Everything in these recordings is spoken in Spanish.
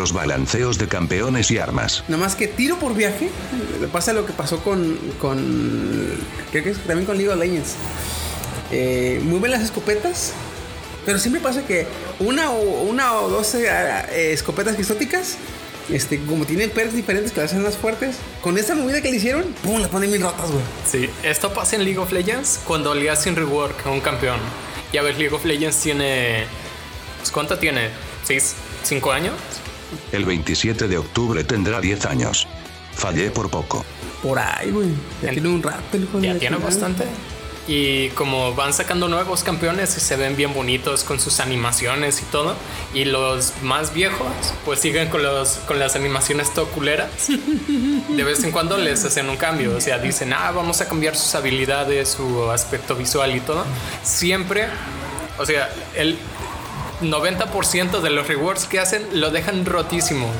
los balanceos de campeones y armas. Nada más que tiro por viaje, le pasa lo que pasó con, con creo que es también con League of Legends. Eh, muy bien las escopetas, pero siempre pasa que una o, una o dos eh, escopetas exóticas, este, como tienen perks diferentes que las hacen más fuertes, con esa movida que le hicieron, ¡pum! las ponen bien rotas, güey. Sí, esto pasa en League of Legends cuando le hacen rework a un campeón. Y a ver, League of Legends tiene. pues, ¿Cuánto tiene? ¿Seis? ¿Cinco años? El 27 de octubre tendrá 10 años. Fallé por poco. Por ahí, güey. Ya En- tiene un rato el Ya tiene bastante. Y como van sacando nuevos campeones y se ven bien bonitos con sus animaciones y todo. Y los más viejos, pues siguen con, los, con las animaciones todo culeras. De vez en cuando les hacen un cambio. O sea, dicen, ah, vamos a cambiar sus habilidades, su aspecto visual y todo. Siempre, o sea, el 90% de los rewards que hacen lo dejan rotísimo.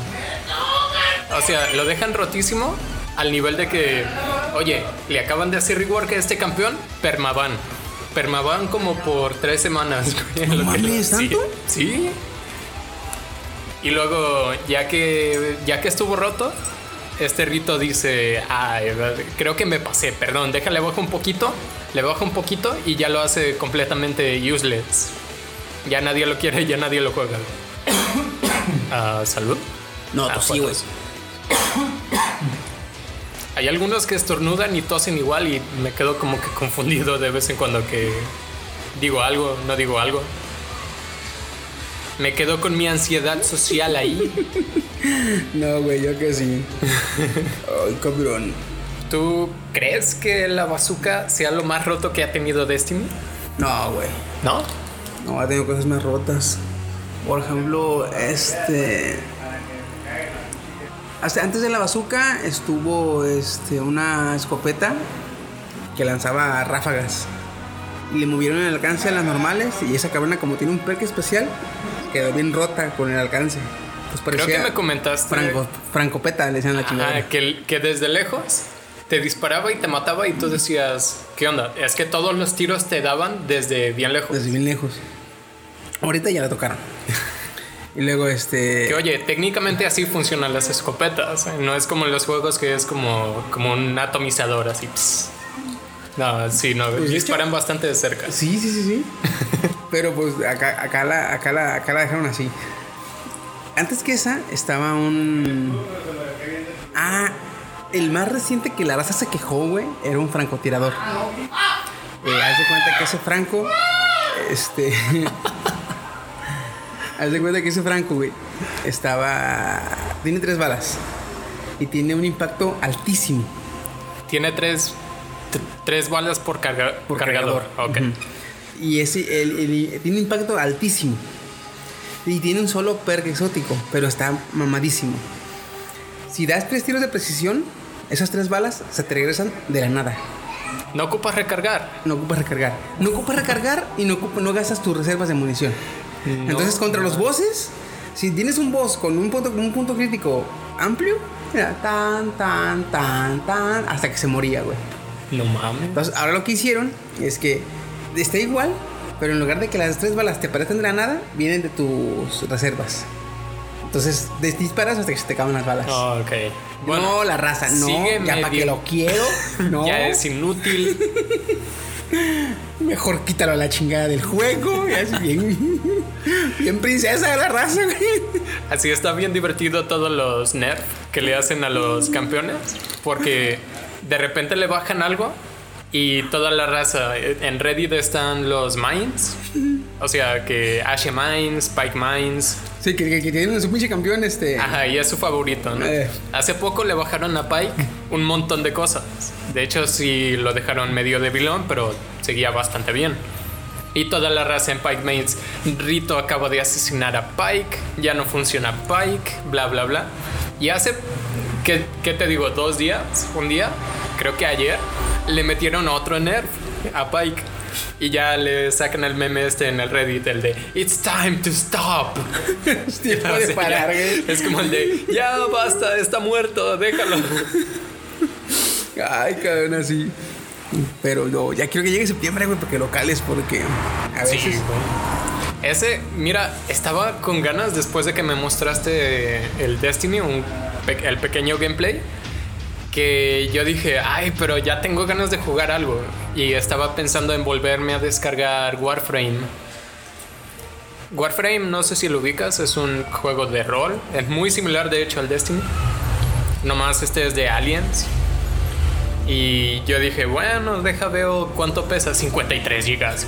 O sea, lo dejan rotísimo al nivel de que, oye, le acaban de hacer rework a este campeón, permaban. Permaban como por tres semanas. No mames, sí, ¿tanto? Sí. Y luego, ya que, ya que estuvo roto, este rito dice, ay, creo que me pasé, perdón, déjale bajo un poquito, le bajo un poquito y ya lo hace completamente useless. Ya nadie lo quiere, ya nadie lo juega. Ah, Salud. No, Ah, pues sí, güey. Hay algunos que estornudan y tosen igual y me quedo como que confundido de vez en cuando que digo algo, no digo algo. Me quedo con mi ansiedad social ahí. No, güey, yo que sí. Ay, cabrón. ¿Tú crees que la bazooka sea lo más roto que ha tenido Destiny? No, güey. ¿No? No, ha tenido cosas más rotas. Por ejemplo, este. Hasta antes de la bazooka estuvo este, una escopeta que lanzaba ráfagas. Y le movieron el alcance a las normales. Y esa cabrona, como tiene un perk especial, quedó bien rota con el alcance. Pues Creo que me comentaste Franco, francopeta, le decían la chingada. Que, que desde lejos te disparaba y te mataba y tú decías, ¿qué onda? Es que todos los tiros te daban desde bien lejos. Desde bien lejos. Ahorita ya la tocaron. y luego este. Que oye, técnicamente así funcionan las escopetas. ¿eh? No es como en los juegos que es como, como un atomizador así. ps. No, sí, no. Pues, disparan bastante de cerca. Sí, sí, sí, sí. Pero pues acá, acá, la, acá, la, acá la dejaron así. Antes que esa estaba un. Ah, el más reciente que la raza se quejó, güey, era un francotirador. Eh, haz de cuenta que ese franco. Este. haz de cuenta que ese franco, güey, estaba. Tiene tres balas. Y tiene un impacto altísimo. Tiene tres, tres balas por, carga- Por cargador. cargador. Ok. Ujú. Y ese el- el- tiene un impacto altísimo. Y tiene un solo perk exótico, pero está mamadísimo. Si das tres tiros de precisión, esas tres balas se te regresan de la nada. No ocupas recargar. No ocupas recargar. No ocupas recargar y no, no gastas tus reservas de munición. Entonces, contra los bosses, si tienes un boss con un punto, un punto crítico amplio, mira, tan, tan, tan, tan, hasta que se moría, güey. No mames. Entonces, ahora lo que hicieron es que está igual, pero en lugar de que las tres balas te aparezcan de la nada, vienen de tus reservas. Entonces, des- disparas hasta que se te acaban las balas. Oh, ok. no, la raza, no. Ya para que lo quiero. No. Ya es inútil. Mejor quítalo a la chingada del juego. Bien, princesa de la raza. Así está bien divertido todos los nerfs que le hacen a los campeones. Porque de repente le bajan algo y toda la raza. En Reddit están los mines. O sea que Ashe Mines, Spike Mines. Sí, que, que, que tienen su pinche campeón, este. Ajá, y es su favorito, ¿no? Eh. Hace poco le bajaron a Pike un montón de cosas. De hecho, sí lo dejaron medio debilón, pero seguía bastante bien. Y toda la raza en Pike Mains, Rito acaba de asesinar a Pike, ya no funciona Pike, bla, bla, bla. Y hace, ¿qué, qué te digo? ¿Dos días? ¿Un día? Creo que ayer le metieron otro nerf a Pike. Y ya le sacan el meme este en el Reddit, el de It's time to stop. Tiempo O de parar, ya-. Es como el de, ya basta, está muerto, déjalo. Ay, cabrón, así. Pero yo ya quiero que llegue septiembre, güey, porque locales, porque a veces. Ese, mira, estaba con ganas después de que me mostraste el Destiny, un el pequeño gameplay, que yo dije, ay, pero ya tengo ganas de jugar algo. Y estaba pensando en volverme a descargar Warframe. Warframe, no sé si lo ubicas, es un juego de rol. Es muy similar, de hecho, al Destiny. Nomás este es de Aliens. Y yo dije, bueno, deja veo cuánto pesa, 53 gigas.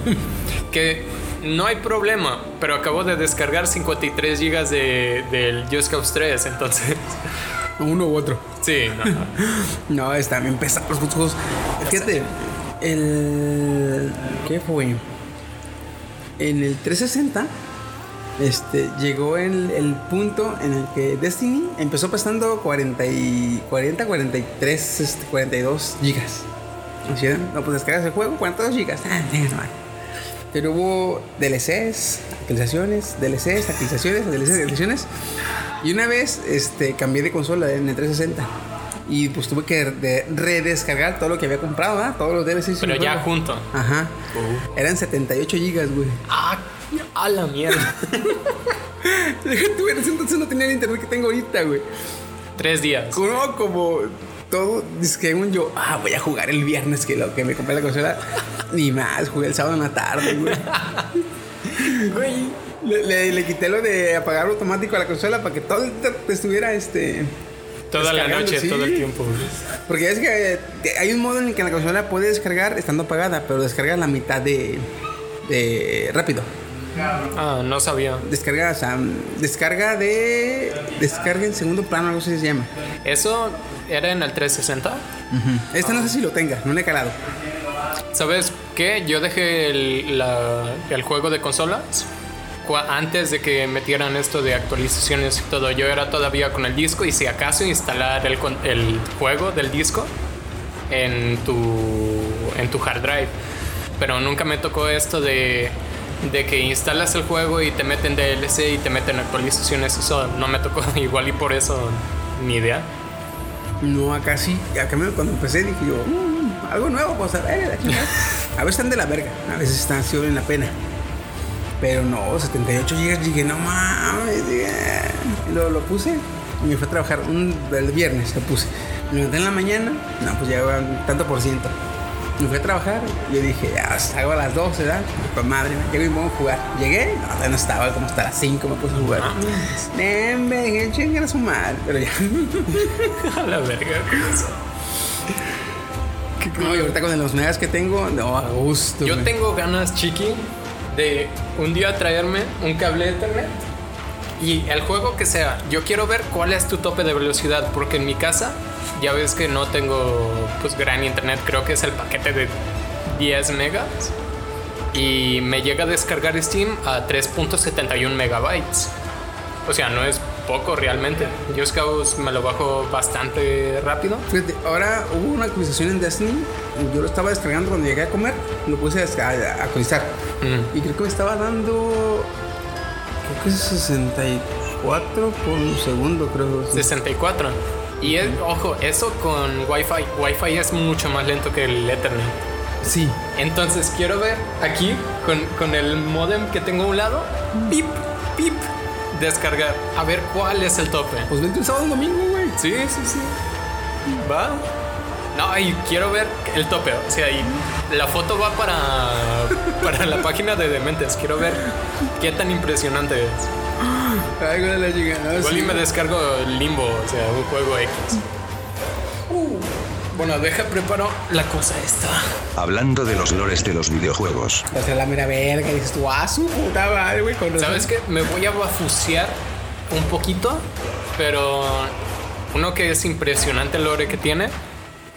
que no hay problema, pero acabo de descargar 53 gigas de, del Just Cause 3, entonces... Uno u otro. Sí, no. No, están bien pesados los juegos. Fíjate, el. ¿Qué fue? En el 360, este, llegó el, el punto en el que Destiny empezó pesando 40, y, 40 43, este, 42 gigas. ¿Sí? No, pues descargas el juego, 42 gigas. Ah, Pero hubo DLCs, actualizaciones, DLCs, actualizaciones, DLCs, actualizaciones. Y una vez este, cambié de consola en el 360. Y pues tuve que de- redescargar todo lo que había comprado, ¿verdad? Todos los DLCs. Pero ya junto. Ajá. Eran 78 gigas, güey. Ah, a la mierda. Entonces no tenía el internet que tengo ahorita, güey. Tres días. Como, como todo, según yo, ah, voy a jugar el viernes que lo que me compré la consola. Ni más, jugué el sábado en la tarde, güey. Güey. Le, le- le quité lo de apagar automático a la consola para que todo estuviera este. Toda la noche, sí. todo el tiempo. Porque es que eh, hay un modo en el que la consola puede descargar estando apagada, pero descarga la mitad de. de rápido. Ah, no sabía. Descarga, o sea, descarga de. Descarga en segundo plano, algo así se llama. ¿Eso era en el 360? Este no sé si lo tenga, no le he calado. ¿Sabes qué? Yo dejé el, la- el juego de consolas antes de que metieran esto de actualizaciones y todo. Yo era todavía con el disco y si acaso instalar el, el juego del disco en tu, en tu hard drive. Pero nunca me tocó esto de, de que instalas el juego y te meten DLC y te meten actualizaciones. Eso no me tocó igual y por eso ni idea. No, acá sí. Acá cuando empecé dije yo, "Mm, algo nuevo, pues a ver, la chingada". A veces están de la verga, a veces están sí valen la pena. Pero no, 78 gigas, dije, no mames. lo, lo puse y me fui a trabajar un, el viernes, lo puse. Me levanté en la mañana, no, pues ya tanto por ciento. Me fui a trabajar, yo dije, ya salgo a las 12, ¿verdad? Pues madre, me llego y me voy a jugar. Llegué, no, no estaba, como hasta las 5 me puse a jugar. Ven, chingar a su madre, pero ya. A la verga. No, y ahorita con los megas que tengo, no, a gusto. Yo tengo ganas, chiqui, de un día traerme un cable Ethernet y el juego que sea. Yo quiero ver cuál es tu tope de velocidad, porque en mi casa ya ves que no tengo pues gran internet, creo que es el paquete de 10 megas y me llega a descargar Steam a 3.71 megabytes. O sea, no es poco realmente. Just Cause me lo bajo bastante rápido. Fíjate, ahora hubo una actualización en Destiny. Yo lo estaba descargando cuando llegué a comer. Lo puse a actualizar. Mm. Y creo que me estaba dando. Creo que es 64 por un segundo, creo. sí. 64. Y es- ojo, eso con Wi-Fi. Wi-Fi es mucho más lento que el Ethernet. Sí. Entonces quiero ver aquí con, con el modem que tengo a un lado. Pip, pip. Descargar. A ver cuál es el tope. Pues vente el sábado y domingo, güey. Sí, sí, sí. Va. No, y quiero ver el tope. O sea, y la foto va para, para la página de Dementes. Quiero ver qué tan impresionante es. Ay, güey, la chica, no, Igual sí. y me descargo Limbo, o sea, un juego X. Uh, bueno, deja preparo la cosa esta. Hablando de los lores de los videojuegos. O sea, la mera verga. Y dices tú, ah, su puta madre, güey. Con. ¿Sabes qué? Me voy a bafusear un poquito, pero uno que es impresionante el lore que tiene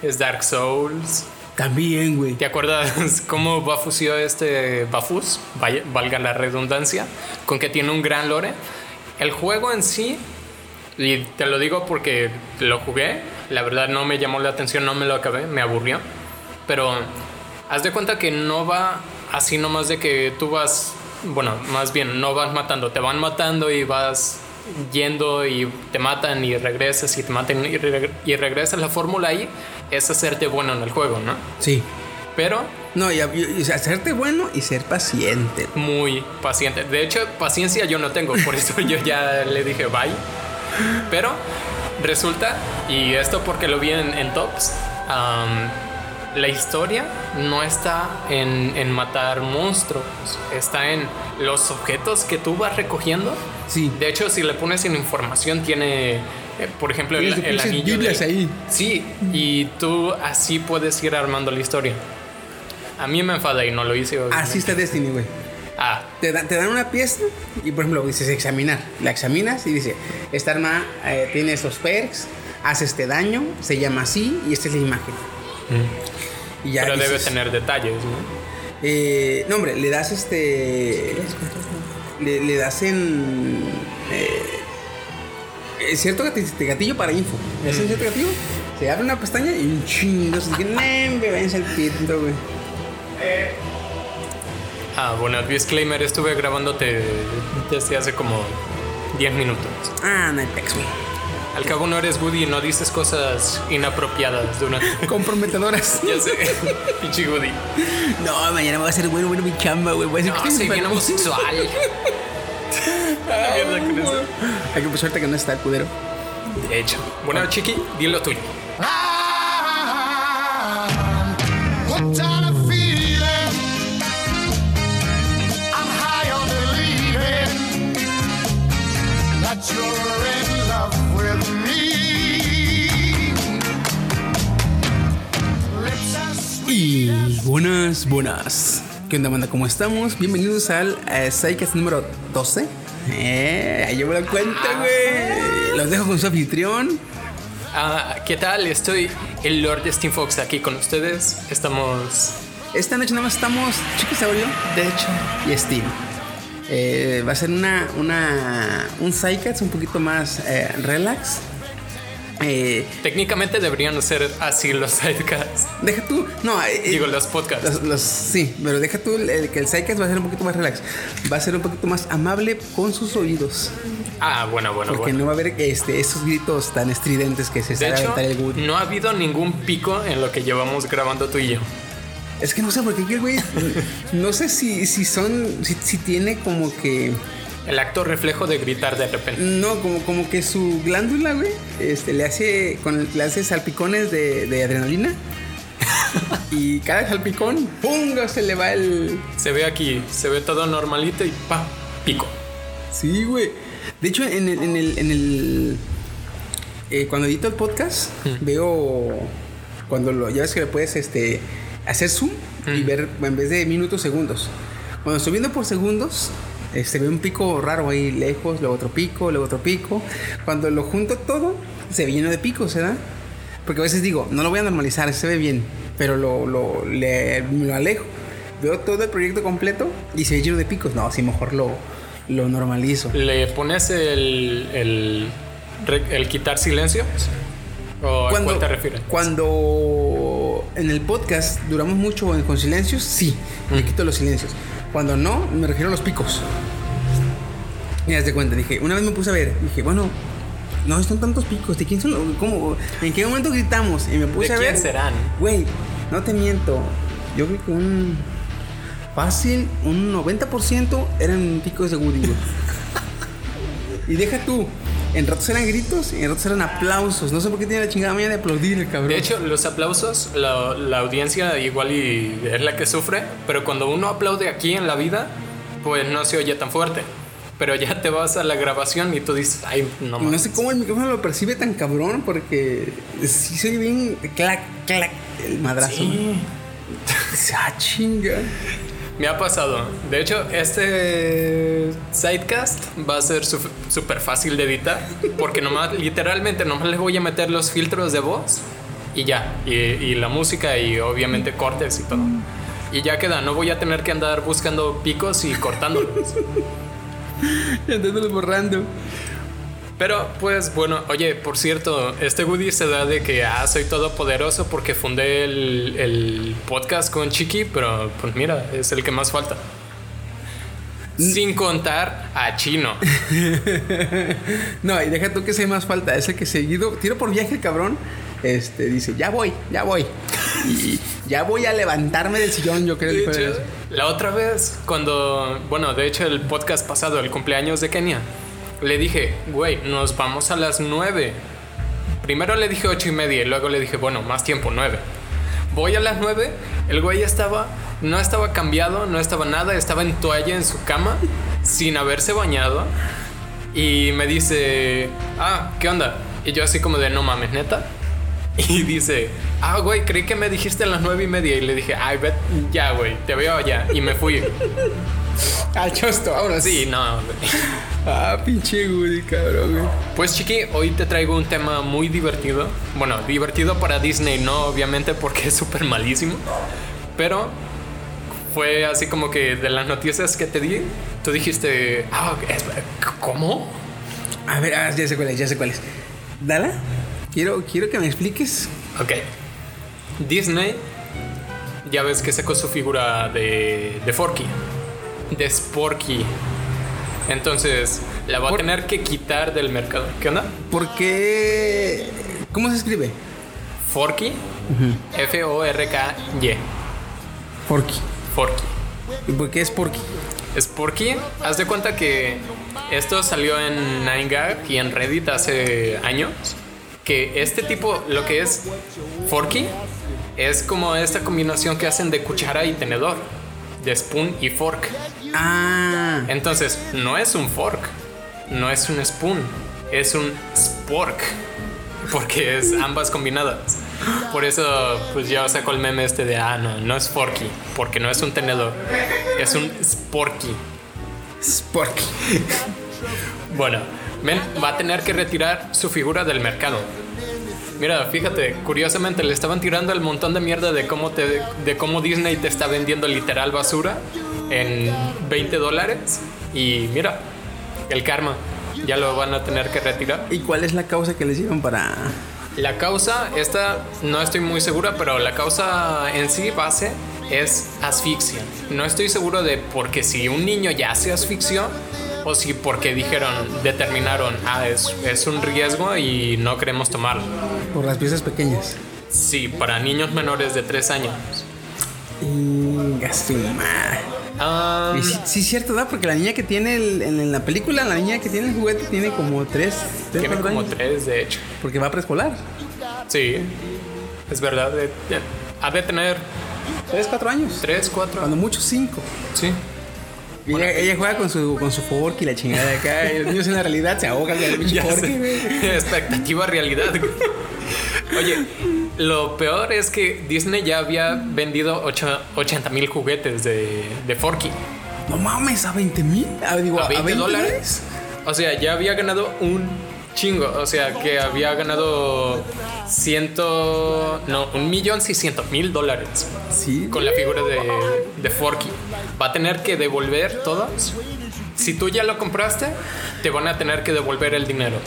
es Dark Souls. También, güey. ¿Te acuerdas cómo bafuseó este Bafus? Vaya- valga la redundancia, con que tiene un gran lore. El juego en sí, y te lo digo porque lo jugué, la verdad no me llamó la atención, no me lo acabé, me aburrió. Pero haz de cuenta que no va así nomás de que tú vas, bueno, más bien no vas matando, te van matando y vas yendo y te matan y regresas y te matan y, reg- y regresas. La fórmula ahí es hacerte bueno en el juego, ¿no? Sí. Pero No, y, y- hacerte bueno y ser paciente. Muy paciente. De hecho, paciencia yo no tengo, por eso yo ya le dije bye. Pero resulta, y esto porque lo vi en, en Tops, la historia no está en, en matar monstruos, está en los objetos que tú vas recogiendo. Sí. De hecho, si le pones en información, tiene, eh, por ejemplo, el, anillo. Biblias de- ahí. Sí, y tú así puedes ir armando la historia. A mí me enfada y no lo hice. obviamente. Así está Destiny, güey. Ah, Te, dan- te dan una pieza y, por ejemplo, dices examinar. La examinas y dice: Esta arma eh, tiene estos perks, hace este daño, se llama así y esta es la imagen. Y ya pero debe tener detalles, ¿no? eh, no, hombre, le das este. Le, le das en. Eh, cierto gati- gatillo para info. Le das en cierto gatillo, se abre una pestaña y un chingo. Se dice: "Nembe, váyanse al pito, güey. Ah, bueno, disclaimer, estuve grabándote desde hace como 10 minutos. Ah, no hay pex, güey. Al cabo no eres Woody y no dices cosas inapropiadas durante... Comprometedoras. ya sé, pinche Woody. No, mañana me va a hacer bueno, bueno mi chamba, güey. Voy a decir No, que soy bien homosexual. La mierda con eso. Hay que suerte que no está el cudero. De hecho. Bueno, Chiqui, dilo tuyo. Hooked buenas, buenas. ¿Qué onda, banda? ¿Cómo estamos? Bienvenidos al eh, Psycast número 12. Eh, ahí llevo la cuenta, güey. Los dejo con su anfitrión. Ah, ¿qué tal? Estoy el Lord Steam Fox aquí con ustedes. Estamos... Esta noche nada más estamos Chiquisaurio De hecho... y Steam. Eh, va a ser una, una, un Psycast un poquito más eh, relax. Eh, Técnicamente deberían ser así los sidecasts. deja tú. No, eh, Digo, los podcasts. Los, los- sí, pero deja tú el- que el Psycast va a ser un poquito más relax. Va a ser un poquito más amable con sus oídos. Ah, bueno, bueno, Porque bueno. no va a haber este, esos gritos tan estridentes que se De hecho, aventar el no ha habido ningún pico en lo que llevamos grabando tú y yo. Es que no sé por qué, güey. No sé si, si son. Si, si tiene como que. El acto reflejo de gritar de repente. No, como, como que su glándula, güey, este, le hace. Con, le hace salpicones de, de adrenalina. y cada salpicón, ¡pum! se le va el. Se ve aquí, se ve todo normalito y pa, pico. Sí, güey. De hecho, en el. En el, en el eh, cuando edito el podcast, veo. Cuando lo. Ya ves que le puedes este, hacer zoom y ver en vez de minutos, segundos. Cuando estoy viendo por segundos, se ve un pico raro ahí lejos, luego otro pico, luego otro pico. Cuando lo junto todo, se ve lleno de picos, ¿verdad? Porque a veces digo, no lo voy a normalizar, se ve bien, pero lo, lo, le- lo alejo. Veo todo el proyecto completo y se ve lleno de picos. No, sí, mejor lo, lo normalizo. ¿Le pones el, el, el quitar silencios? ¿O a cuál te refieres? Cuando en el podcast duramos mucho con silencios, sí, le quito los silencios. Cuando no, me refiero a los picos. Mira, de cuenta, dije, una vez me puse a ver, dije, bueno, no son tantos picos, ¿de quién son? los- ¿Cómo? ¿En qué momento gritamos? Y me puse ¿De a quién ver. serán? Güey, no te miento. Yo creo que un. Fácil, un 90% eran picos de Woody, y deja tú. En ratos eran gritos y en ratos eran aplausos. No sé por qué tiene la chingada mañana de aplaudir el cabrón. De hecho, los aplausos, la, la audiencia igual y es la que sufre, pero cuando uno aplaude aquí en la vida, pues no se oye tan fuerte. Pero ya te vas a la grabación y tú dices, ay, no Y no sé cómo el micrófono lo percibe tan cabrón porque sí se oye bien clac, clac, el madrazo. Sí. Ah, chinga. Me ha pasado. De hecho, este sidecast va a ser súper fácil de editar. Porque nomás, literalmente, nomás le voy a meter los filtros de voz y ya. Y, y la música y obviamente cortes y todo. Y ya queda. No voy a tener que andar buscando picos y cortándolos. Ya andándolo borrando. Pero, pues bueno, oye, por cierto, este Woody se da de que, ah, soy todopoderoso porque fundé el, el podcast con Chiqui, pero pues mira, es el que más falta. Sin contar a Chino. No, y deja tú que sea más falta. Es el que seguido, tiro por viaje el cabrón. Este dice, ya voy, ya voy. Y Ya voy a levantarme del sillón, yo creo. De hecho, la otra vez, cuando, bueno, de hecho el podcast pasado, el cumpleaños de Kenia, le dije, güey, nos vamos a las nueve. Primero le dije ocho y media y luego le dije, bueno, más tiempo, nueve. Voy a las nueve, el güey estaba, no estaba cambiado, no estaba nada, estaba en toalla en su cama, sin haberse bañado. Y me dice, ah, ¿qué onda? Y yo así como de, no mames, neta. Y dice, ah, güey, creí que me dijiste a las nueve y media. Y le dije, ay, bet, ya, güey, te veo allá. Y me fui. Al chosto, ahora Sí, no, güey. Ah, pinche Woody, cabrón, güey. Pues chiqui, hoy te traigo un tema muy divertido. Bueno, divertido para Disney, no obviamente porque es súper malísimo. Pero fue así como que de las noticias que te di, tú dijiste, ah, ¿cómo? A ver, ah, ya sé cuál es, ya sé cuál es. Dala, quiero, quiero que me expliques. Ok. Disney, ya ves que sacó su figura de, de Forky, de Sporky. Entonces, la va a tener que quitar del mercado. ¿Qué onda? ¿Por qué? ¿Cómo se escribe? Forky, F-O-R-K-Y. Porky. Forky. ¿Y por qué es Porky? Sporky, haz de cuenta que esto salió en 9gag y en Reddit hace años. Que este tipo, lo que es Forky, es como esta combinación que hacen de cuchara y tenedor, de spoon y fork. Ah, Entonces, no es un fork, no es un spoon, es un spork, porque es ambas combinadas. Por eso, pues yo saco el meme este de, ah, no, no es forky, porque no es un tenedor, es un sporky. es Porky. Bueno, ven, va a tener que retirar su figura del mercado. Mira, fíjate, curiosamente le estaban tirando el montón de mierda de cómo, te, de cómo Disney te está vendiendo literal basura en 20 dólares. Y mira, el karma, ya lo van a tener que retirar. ¿Y cuál es la causa que le hicieron para.? La causa, esta no estoy muy segura, pero la causa en sí base es asfixia. No estoy seguro de porque si un niño ya se asfixió o si porque dijeron, determinaron, ah, es, es un riesgo y no queremos tomarlo. Por las piezas pequeñas. Sí, para niños menores de 3 años. Gastumar. Ah, Y sí, sí, cierto. Porque la niña que tiene el- en, en la película, la niña que tiene el juguete tiene como tres. tres tiene cuatro como años. 3, de hecho. Porque va a preescolar. Sí, es verdad. de- de- ha de tener Tres, cuatro años. 3, 4. Cuando mucho, cinco. Sí. Y ella, ella juega con su, con su fork y la chingada de acá. Y los niños en la realidad se ahogan con el pinche fork. Expectativa realidad. güey. Oye, lo peor es que Disney ya había vendido 80 mil juguetes de, de Forky No mames, a 20 mil. A, digo, a 20 dólares. O sea, ya había ganado un chingo. O sea, que había ganado ciento. No, un millón seiscientos mil dólares Sí. con la figura de, de Forky. Va a tener que devolver todos. Si tú ya lo compraste, te van a tener que devolver el dinero.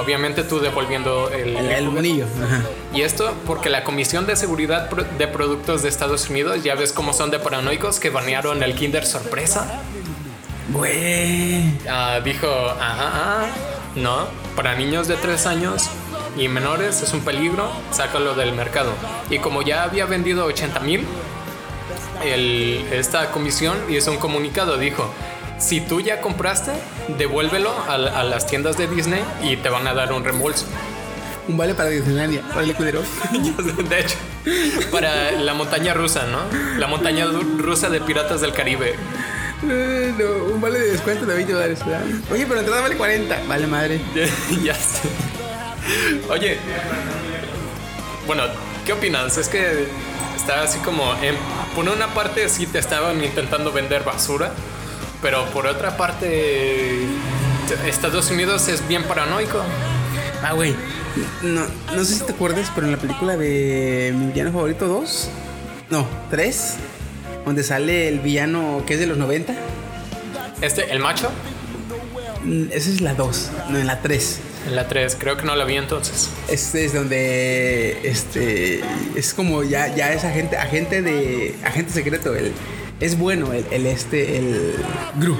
Obviamente tú devolviendo el, El, el monillo. Ajá. y esto porque la Comisión de Seguridad de Productos de Estados Unidos, ya ves cómo son de paranoicos, que banearon el Kinder Sorpresa, Güey. ah, dijo, ajá, ah, no, para niños de 3 años y menores es un peligro, sácalo del mercado. Y como ya había vendido 80 mil, esta comisión hizo un comunicado, dijo, si tú ya compraste, devuélvelo a, a las tiendas de Disney y te van a dar un reembolso. Un vale para Disneylandia. Órale, culero. De hecho, para la montaña rusa, ¿no? La montaña rusa de Piratas del Caribe. Eh, no, un vale de descuento de 20 dólares. Oye, pero la entrada vale 40. Vale, madre. ya sé. Oye, bueno, ¿qué opinas? Es que está así como, en- por una parte sí te estaban intentando vender basura, pero por otra parte Estados Unidos es bien paranoico. Ah, güey. No, no sé si te acuerdas, pero en la película de Mi villano favorito 2, no, 3, donde sale el villano que es de los 90, Este, el macho, mm, esa es la 2, no, en la 3. en la 3, creo que no la vi entonces. Este es donde este es como ya, ya es agente, agente de agente secreto, el es bueno el, el este el Gru.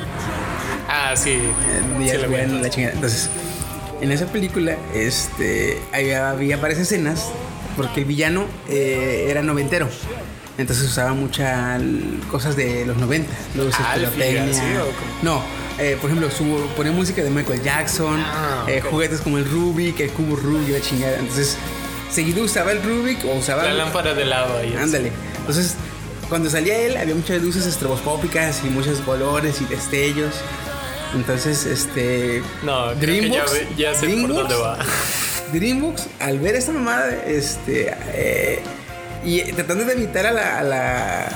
Ah, sí. Eh, sí es bueno, la chingada. Entonces, en esa película, este, había, había varias escenas porque el villano eh, era noventero. Entonces usaba muchas cosas de los 90. Luces, Ah, ¿el pirotecnia. filial, sí, o cómo? No, eh, por ejemplo, su, ponía música de Michael Jackson, Ah, eh, juguetes como el Rubik, el cubo Rubik, la chingada. Entonces, seguido usaba el Rubik o usaba. La lámpara de y eso. Ándale. Entonces, cuando salía él, había muchas luces estroboscópicas y muchos colores y destellos. Entonces, este. No, que ya, ya sé por DreamWorks- dónde va. DreamWorks, al ver esta mamada, este. eh, y tratando de evitar a la. A la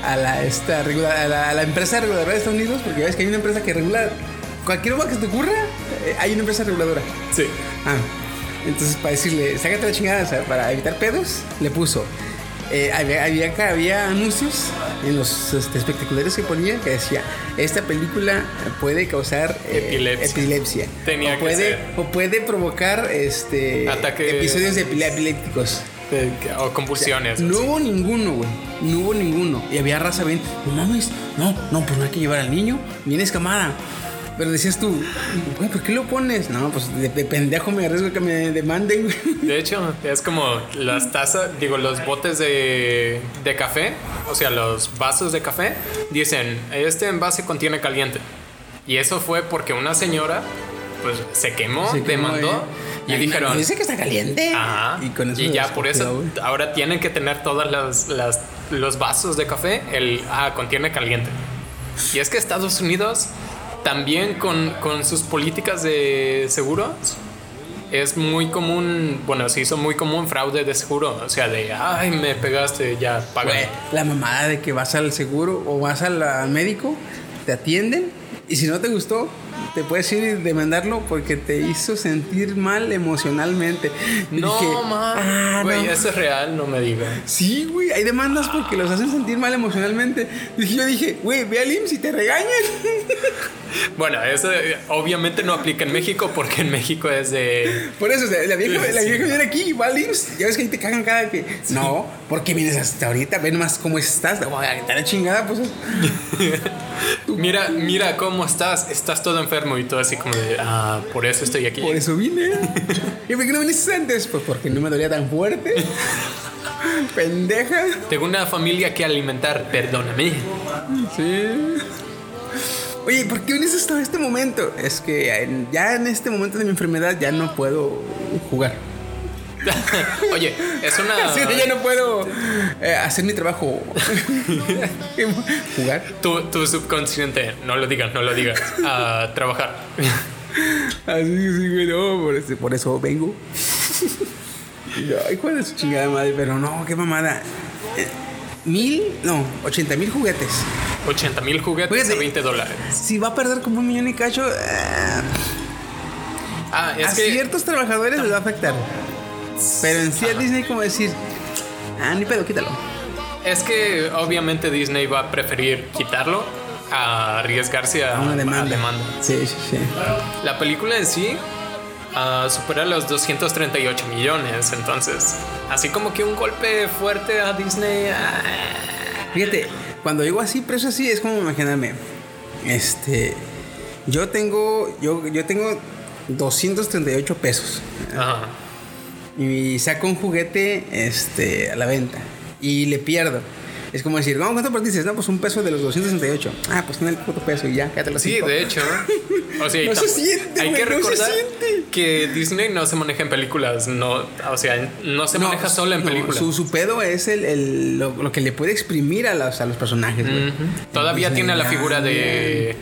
a la, esta, a la, a la empresa reguladora de Estados Unidos, porque ves que hay una empresa que regula cualquier cosa que se te ocurra, eh, hay una empresa reguladora. Sí. Ah, entonces para decirle, sácate la chingada, o sea, para evitar pedos, le puso. eh, había, había, había anuncios en los este, espectaculares que ponía que decía: Esta película puede causar eh, Epilepsia. epilepsia. Tenía o que puede, ser. O puede provocar este, episodios epilépticos. De- o convulsiones. No hubo ninguno, güey. No hubo ninguno. Y había raza bien. No mames. No, no, pues no hay que llevar al niño. Viene escamada. Pero decías tú, güey, ¿por qué lo pones? No, pues de, de pendejo me arriesgo que me demanden, güey. De hecho, es como las tazas, digo, los botes de, de café, o sea, los vasos de café, dicen, este envase contiene caliente. Y eso fue porque una señora, pues, se quemó, Se quemó, demandó, eh. Y Ay, dijeron... Dice que está caliente. Ajá. Y con eso. Y ya por eso ahora tienen que tener todas las, las- los vasos de café, el ah, contiene caliente. Y es que Estados Unidos también con, con sus políticas de seguros es muy común, bueno, se hizo muy común fraude de seguro, o sea, de, ay, me pegaste, ya. Güey, la mamada de que vas al seguro o vas al médico, te atienden y si no te gustó, te puedes ir y demandarlo porque te hizo sentir mal emocionalmente. No, dije. "Ah, Güey, no". eso es real, no me digas. Sí, güey, hay demandas porque los hacen sentir mal emocionalmente. Y yo dije, güey, ve al IMSS y te regañan. Bueno, eso eh, obviamente no aplica en México porque en México es de... Por eso, o sea, la vieja, la vieja viene aquí y va al IMSS. Ya ves que ahí te cagan cada que. No, porque vienes hasta ahorita, ven más cómo estás. Te voy a quitar la chingada, pues. Mira, mira cómo estás, estás todo enfermo y todo así como de, ah, por eso estoy aquí. Por eso vine. ¿Y por qué no viniste antes? Pues porque no me dolía tan fuerte. Pendeja. Tengo una familia que alimentar, perdóname. Sí. Oye, ¿por qué viniste hasta este momento? Es que ya en este momento de mi enfermedad ya no puedo jugar. Oye, es una... Así ya no puedo eh, hacer mi trabajo. jugar. Tu, tu subconsciente, no lo digas, no lo digas. A trabajar. Así, sí, güey, no, por eso, por eso vengo. Y yo, Ay, cuál es su chingada madre, pero no, qué mamada. Eh, Mil, no, ochenta mil juguetes. 80 mil juguetes Fíjate. a 20 dólares. Si va a perder como un millón y cacho, eh, Ah, es a que... ciertos trabajadores les va a afectar. Pero en sí a Disney como decir, ah, ni pedo, quítalo. Es que obviamente Disney va a preferir quitarlo a arriesgarse a, una demanda. a demanda. Sí, sí, sí. La película en sí ah, supera los 238 millones, entonces, así como que un golpe fuerte a Disney. ah, Fíjate, cuando digo así, precio así, es como imaginarme. Este, yo tengo, yo, yo tengo 238 pesos. ajá. Y saco un juguete este, a la venta y le pierdo. Es como decir, vamos, ¿cuánto perdiste? No, pues un peso de los 268. Ah, pues tiene el puto peso y ya, quédate los Sí, cinco. de hecho. O sea, No se siente, hay güey, que no recordar que Disney no se maneja en películas, no, o sea, no se maneja solo en películas. Su, su pedo es el, el- lo, lo que le puede exprimir a los, a los personajes. Todavía Disney, tiene la figura de,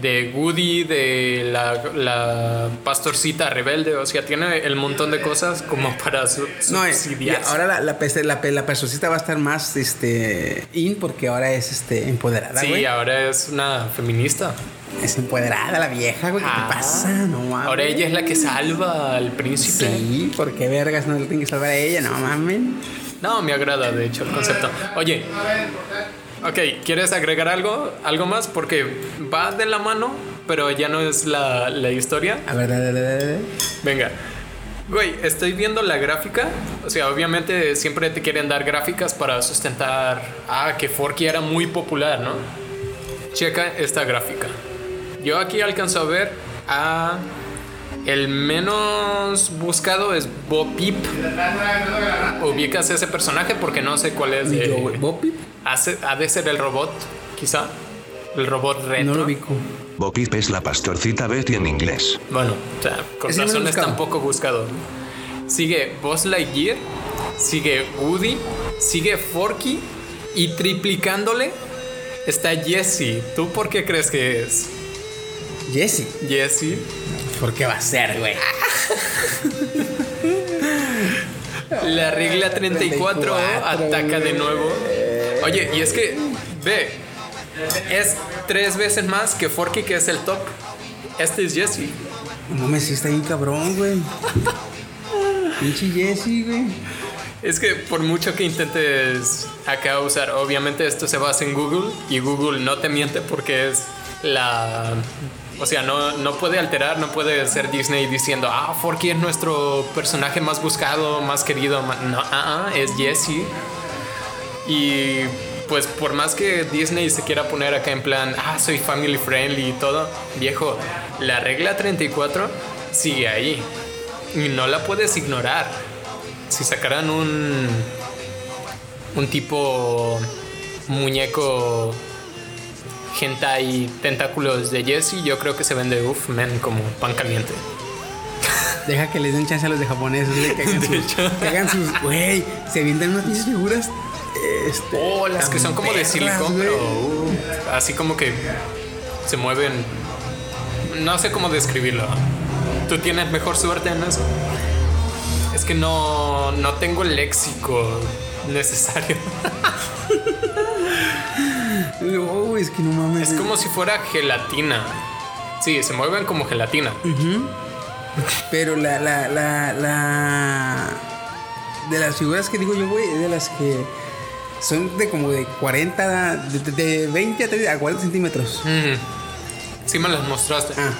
de Woody, de la, la pastorcita rebelde, o sea, tiene el montón de cosas como para su, No, y subsidiarse. ahora la, la, la, la personcita va a estar más este, in porque ahora es este, empoderada, Sí, ahora es una feminista. Es empoderada la vieja, güey. ¿Qué Ah. te pasa? No mames. Ahora ella es la que salva al príncipe. Sí, porque vergas no le tienen que salvar a ella, no mames. No, me agrada de hecho el concepto. Oye, ok, ¿quieres agregar algo? ¿Algo más? Porque va de la mano, pero ya no es la, la historia. A ver, dale, dale, dale. Venga. Güey, estoy viendo la gráfica. O sea, obviamente siempre te quieren dar gráficas para sustentar. Ah, que Forky era muy popular, ¿no? Checa esta gráfica. Yo aquí alcanzo a ver a El menos buscado es Bo Peep. ¿Ubicas ese personaje? Porque no sé cuál es. De- yo, güey. Ha de ser el robot, quizá. El robot retro. No lo ubico. Bopip es la pastorcita Betty en inglés. Bueno, o sea, con no razón es tan poco buscado. Sigue Buzz Lightyear, sigue Woody, sigue Forky y triplicándole está Jessie. ¿Tú por qué crees que es? Jesse. Jessie. ¿Por qué va a ser, güey? La regla 34, 34, ataca de nuevo. Oye, y es que, ve, es tres veces más que Forky, que es el top. Este es Jessie. No me está bien cabrón, güey. Pinche Jesse, güey. Es que por mucho que intentes acá usar, obviamente esto se basa en Google y Google no te miente porque es la... O sea, no, no puede alterar, no puede ser Disney diciendo, ah, Forky es nuestro personaje más buscado, más querido. ma-". No, ah, ah, es Jessie. Y pues por más que Disney se quiera poner acá en plan, ah, soy family friendly y todo, viejo, la regla 34 sigue ahí. Y no la puedes ignorar. Si sacaran un. un tipo. muñeco. hentai tentáculos de Jesse, yo creo que se vende uff, men, como pan caliente. Deja que les den chance a los de japoneses. Que hagan sus. Que hagan sus. Güey, se avientan unas figuras. Este, Oh, las que son como de silicón, pero. uh, así como que. se mueven. No sé cómo describirlo. ¿Tú tienes mejor suerte en eso? Es que no, no tengo el léxico necesario. No, es que no mames. Es como si fuera gelatina. Sí, se mueven como gelatina. Pero la, la, la, la. De las figuras que digo yo, güey, es de las que. Son de como de 40, de, de- de 20 a 30 a 40 centímetros. Mm. Sí me las mostraste. Ah,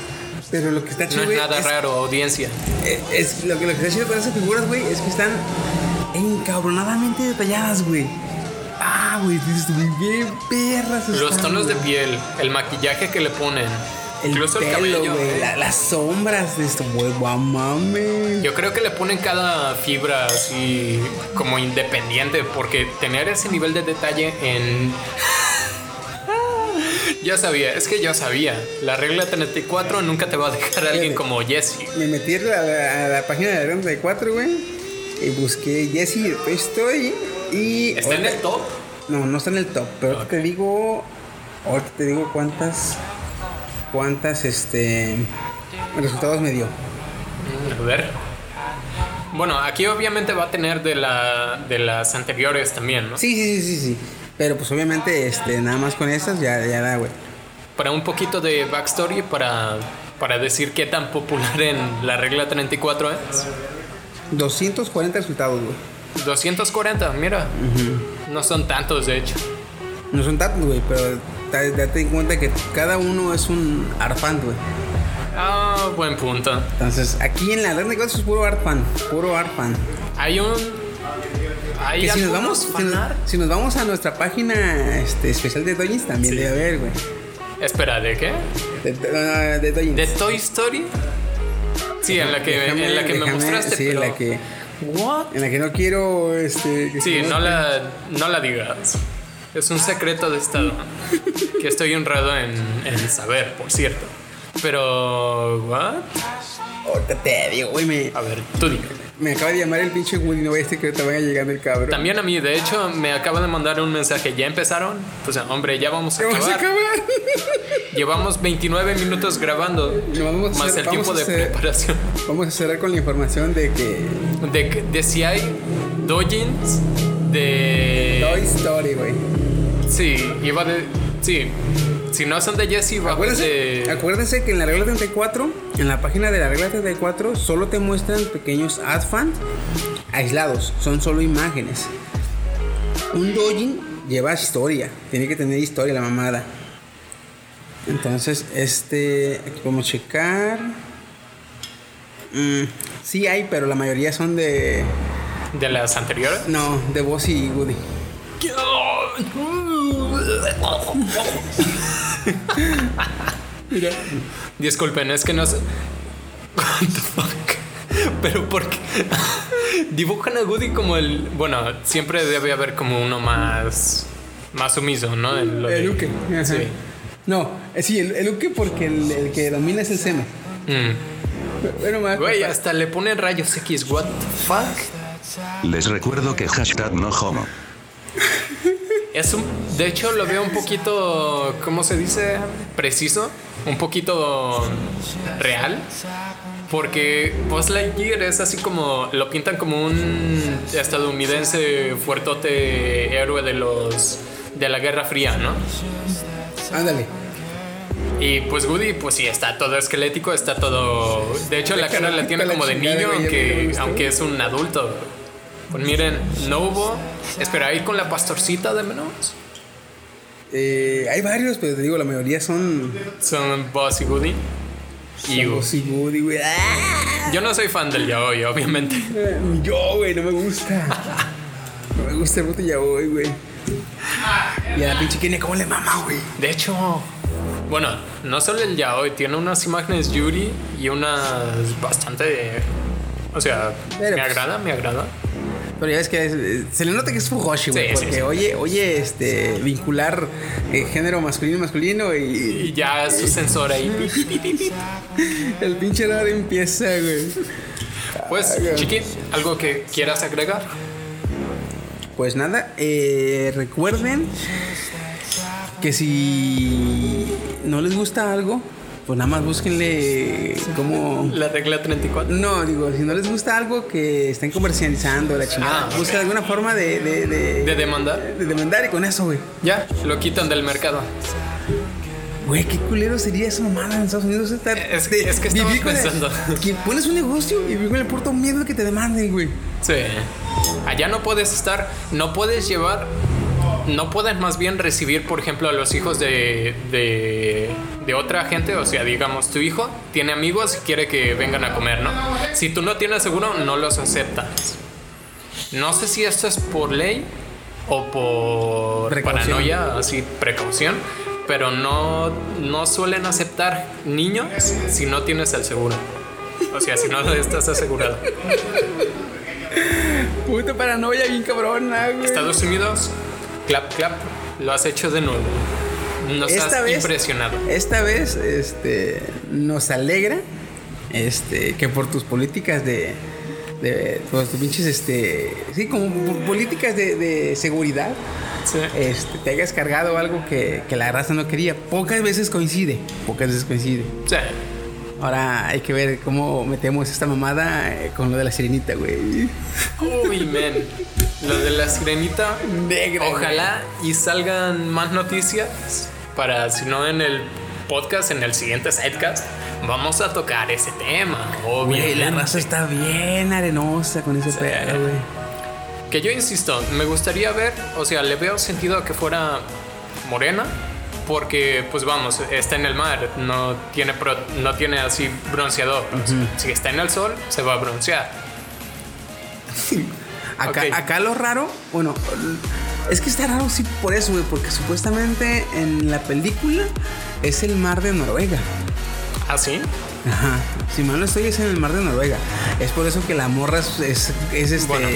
pero lo que está no chido, es güey, nada es, raro, audiencia. eh, es- lo, que, lo que está chido con esas figuras, güey, es que están encabronadamente detalladas, güey. Ah, güey, bien perras. Los están, tonos de piel, el maquillaje que le ponen, el incluso el cabello. la- las sombras de esto, güey, mames. Yo creo que le ponen cada fibra así como independiente, porque tener ese nivel de detalle en. Ya sabía, es que ya sabía. La regla 34 nunca te va a dejar alguien Fíjate. como Jesse. Me metí a la, a la página de la 34, güey, y busqué Jesse de Toy Story y... ¿Está en el top? No, no está en el top, pero ahorita te digo, ahorita te digo cuántas, cuántas, este, resultados me dio. A ver. Bueno, aquí obviamente va a tener de, la, de las anteriores también, ¿no? Sí, sí, sí, sí, sí. Pero pues obviamente, este, nada más con estas ya, ya da, güey. Para un poquito de backstory, para, para decir qué tan popular en la regla 34 es. 240 resultados, güey. 240, mira. No son tantos, de hecho. No son tantos, güey, pero date en cuenta que cada uno es un art fan, güey. Ah, buen punto. Entonces, aquí en la 34 es puro art fan, puro art fan. Hay un. Que si nos, vamos, si, nos, fanart. si nos vamos a nuestra página este, especial de Dojins, también Sí. debe haber, güey. Espera, ¿de qué? De, de, de. ¿De Toy Story? Sí, en la que, Déjame- en la que me mostraste, Sí, pero. en la que, ¿What? en la que no quiero, este... que Sí, no la, no la digas. Es un secreto de Estado que estoy honrado en, en saber, por cierto. Pero, ¿what? Ahorita te digo, güey, me, A ver, tú dime. me acaba de llamar el pinche Woody, no voy a decir que te vaya llegando el cabrón. También a mí, de hecho, me acaba de mandar un mensaje. ¿Ya empezaron? Pues, hombre, ya vamos a ¿Qué vamos a acabar. acabar? Llevamos 29 minutos grabando. No, vamos más hacer- el tiempo de preparación. Vamos a cerrar con la información de que De, que- de si hay dojins de... Toy Story, güey. Sí, iba de... Sí. Si no son de Jesse, va Acuérdense, de... acuérdense que en la regla 34, en la página de la regla 34, solo te muestran pequeños ad fan aislados, son solo imágenes. Un dojin lleva historia, tiene que tener historia la mamada. Entonces, este, aquí podemos checar. Mm, sí hay, pero la mayoría son de, de las anteriores. no, de Boss y Woody. Disculpen, es que no sé. What the fuck? Pero porque dibujan a Woody como el. Bueno, siempre debe haber como uno más. Más sumiso, ¿no? De- El Uke. ajá. Sí. No, eh, sí, el, el Uke porque el, el que domina es el seno. Mm. Bueno, Güey, hasta le ponen rayos X. What the fuck? Les recuerdo que hashtag no homo. Es un. De hecho, lo veo un poquito. ¿Cómo se dice? Preciso. Un poquito real. Porque Buzz Lightyear es así como. Lo pintan como un estadounidense fuertote héroe de los. de la Guerra Fría, ¿no? Ándale. Y pues Woody, pues sí, está todo esquelético, está todo. De hecho, la cara la tiene como de niño, aunque es un adulto. Pues miren, no hubo. Espera, ahí con la pastorcita de menos. Eh, hay varios, pero te digo, la mayoría son. Son Buzz y Woody. Y Buzz y Woody, güey. ¡Ah! yo no soy fan del yaoi, obviamente. Ni Yo, güey, no me gusta. No me gusta el puto yaoi, güey. Y a la pinche Kenia, ¿cómo le mama, güey? De hecho, bueno, no solo el yaoi, tiene unas imágenes Yuri y unas bastante. O sea, Pero, me pues, agrada, me agrada. Pero ya ves que es- se le nota que es Fujoshi, güey. Sí, porque sí. oye, oye, este, vincular eh, género masculino y masculino y, Y ya su sensor ahí. el pinche nada empieza, güey. Pues, Chiqui, ¿algo que quieras agregar? Pues nada, eh, recuerden que si no les gusta algo, pues nada más búsquenle como... La regla 34. No, digo, si no les gusta algo que estén comercializando, la chingada, Ah, busquen alguna forma de... De, de, ¿De demandar? de demandar y con eso, güey. Ya, lo quitan del mercado. Güey, qué culero sería esa mamada en Estados Unidos. Estar, Es- de- es que estaba pensando. que pones un negocio y vivir con el puto miedo de que te demanden, güey. Sí. Allá no puedes estar, no puedes llevar, no puedes más bien recibir, por ejemplo, a los hijos de, de, de otra gente. O sea, digamos, tu hijo tiene amigos y quiere que vengan a comer, ¿no? Si tú no tienes seguro, no los aceptas. No sé si esto es por ley o por Precaución. paranoia, así, precaución. Pero no, no suelen aceptar niños si no tienes el seguro. O sea, si no estás asegurado. Puta paranoia bien cabrona, güey. Estados Unidos, clap, clap, lo has hecho de nuevo. Nos Esta has vez- impresionado. Esta vez, este, nos alegra, este, que por tus políticas de, de por tus pinches, este, sí, como por políticas de, de seguridad, Sí. este, te hayas cargado algo que, que la raza no quería. Pocas veces coincide, pocas veces coincide. Sí. Ahora hay que ver cómo metemos esta mamada eh, con lo de la sirenita, güey. Uy, men. Lo de la sirenita. Negra, Ojalá y salgan más noticias para, si no en el podcast, en el siguiente sidecast, vamos a tocar ese tema. Güey, Obviamente. la raza está bien arenosa con ese pedo, güey. Que yo insisto, me gustaría ver, o sea, le veo sentido a que fuera morena, porque pues vamos, está en el mar, no tiene, pro- no tiene así bronceador. Si está en el sol, se va a broncear. Acá, Ok. acá lo raro, bueno, es que está raro sí por eso, güey, porque supuestamente en la película es el mar de Noruega. ¿Ah, sí? Ajá. Si mal no estoy, es en el mar de Noruega. Es por eso que la morra es, es, es, este Bueno,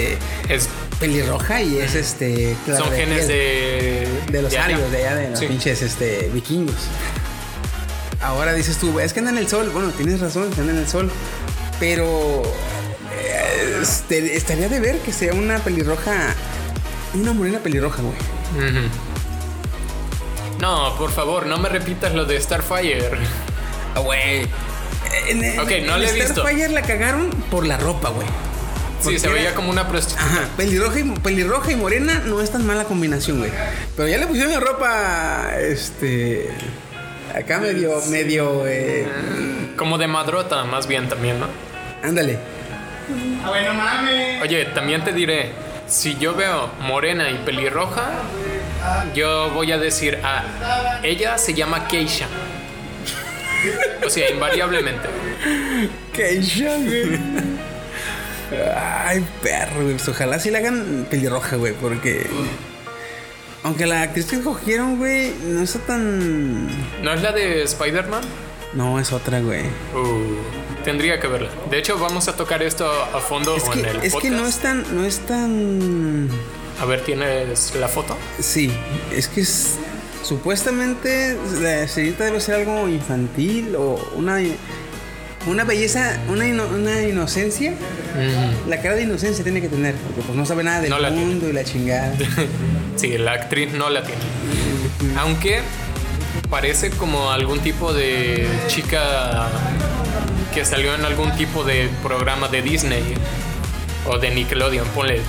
es, pelirroja y es este. son de genes de... de los allá. arios, de allá de los Sí. pinches este, vikingos. Ahora dices tú, es que andan en el sol. Bueno, tienes razón, andan en el sol. Pero eh, este, estaría de ver que sea una pelirroja. Una morena pelirroja, güey. No, por favor, no me repitas lo de Starfire. Ah, güey. Ok, no en la he visto. Starfire la cagaron por la ropa, güey. Sí, se veía era- como una prostituta. Ajá, pelirroja y, pelirroja y morena no es tan mala combinación, güey. Pero ya le pusieron la ropa, este... Acá medio, medio, eh, Como de madrota, más bien también, ¿no? ándale. Oye, también te diré, si yo veo morena y pelirroja, yo voy a decir, ah, ella se llama Keisha. O sea, invariablemente. Keisha, güey. Ay, perro, güey. Pues ojalá sí la hagan pelirroja, güey, porque... Aunque la actriz que escogieron, güey, no está tan... ¿No es la de Spider-Man? No, es otra, güey. Uh, tendría que verla. De hecho, vamos a tocar esto a fondo Es o que, en el es que podcast. no es tan, no es tan. A ver, ¿tienes la foto? Sí, es que es, supuestamente la sirenita debe ser algo infantil o una, una belleza, una, ino- una inocencia. La cara de inocencia tiene que tener, porque pues no sabe nada del No mundo y la chingada. Sí, la actriz no la tiene. Aunque parece como algún tipo de chica que salió en algún tipo de programa de Disney o de Nickelodeon. Ponle,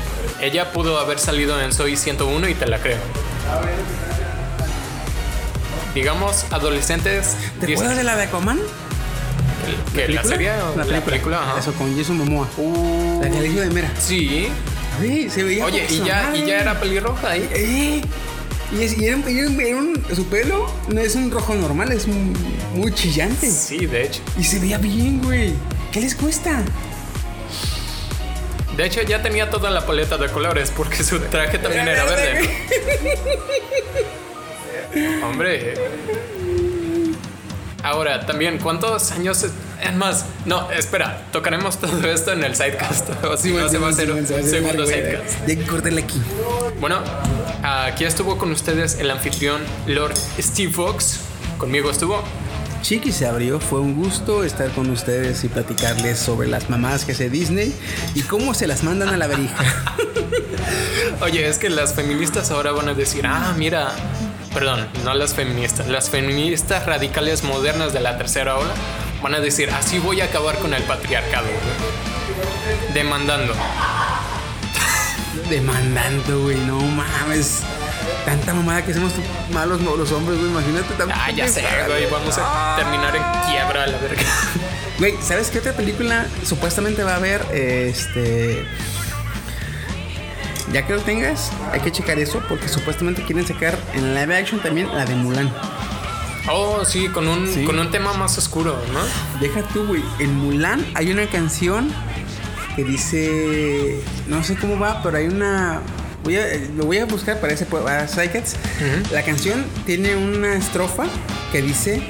ella pudo haber salido en Soy 101 y te la creo. Digamos, adolescentes. ¿Te Disney. acuerdas de la de Aquaman? ¿Qué, ¿La serie o la película? ajá. Eso con Jason Momoa. Uh, La que de Mera. sí. Sí, se veía Oye, y ya, y ya era pelirroja ahí. Eh, y, es- y era, un- era su pelo no es un rojo normal, es un- muy chillante. Sí, de hecho. Y se veía bien, güey. ¿Qué les cuesta? De hecho, ya tenía toda la paleta de colores porque su traje también era verde. Hombre. Ahora, también, ¿cuántos años? es- más, no, espera, tocaremos todo esto en el sidecast. O si no, se va a hacer un segundo sidecast. Ya que aquí. Bueno, aquí estuvo con ustedes el anfitrión Lord Steve Fox. Conmigo estuvo. Chiqui se abrió, fue un gusto estar con ustedes y platicarles sobre las mamás que hace Disney y cómo se las mandan a la verija. Oye, es que las feministas ahora van a decir, ah, mira, perdón, no las feministas, las feministas radicales modernas de la tercera ola van a decir, así voy a acabar con el patriarcado. güey". Demandando. Demandando, güey, no mames. Tanta mamada que hacemos malos los hombres, güey, imagínate. tan- Ah, ya sé, güey, vamos a terminar en quiebra, la verga. Güey, ¿sabes qué otra película supuestamente va a haber? Este. Ya que lo tengas, hay que checar eso porque supuestamente quieren sacar en live action también la de Mulan. Oh, sí, con un, Sí. con un tema más oscuro, ¿no? Deja tú, güey. En Mulan hay una canción que dice. No sé cómo va, pero hay una. Voy a, lo voy a buscar para ese para Psycats. La canción tiene una estrofa que dice.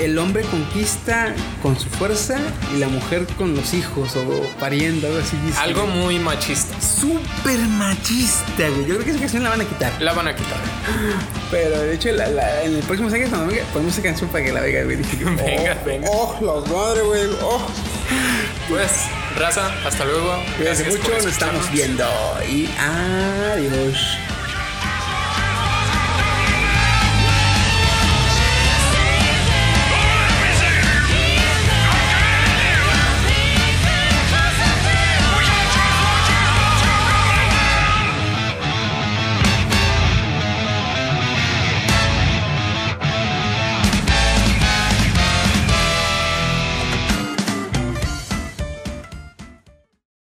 El hombre conquista con su fuerza y la mujer con los hijos o pariendo, algo así dice. Algo muy machista. súper machista, güey. Yo creo que esa canción la van a quitar. La van a quitar. Pero de hecho, la- la- en el próximo venga, ponemos esa canción para que la vea, güey. Dije, Venga, oh, venga. Oh, la madre, güey. Oh. Pues, raza, hasta luego. Cuídense mucho, nos estamos viendo. Y adiós.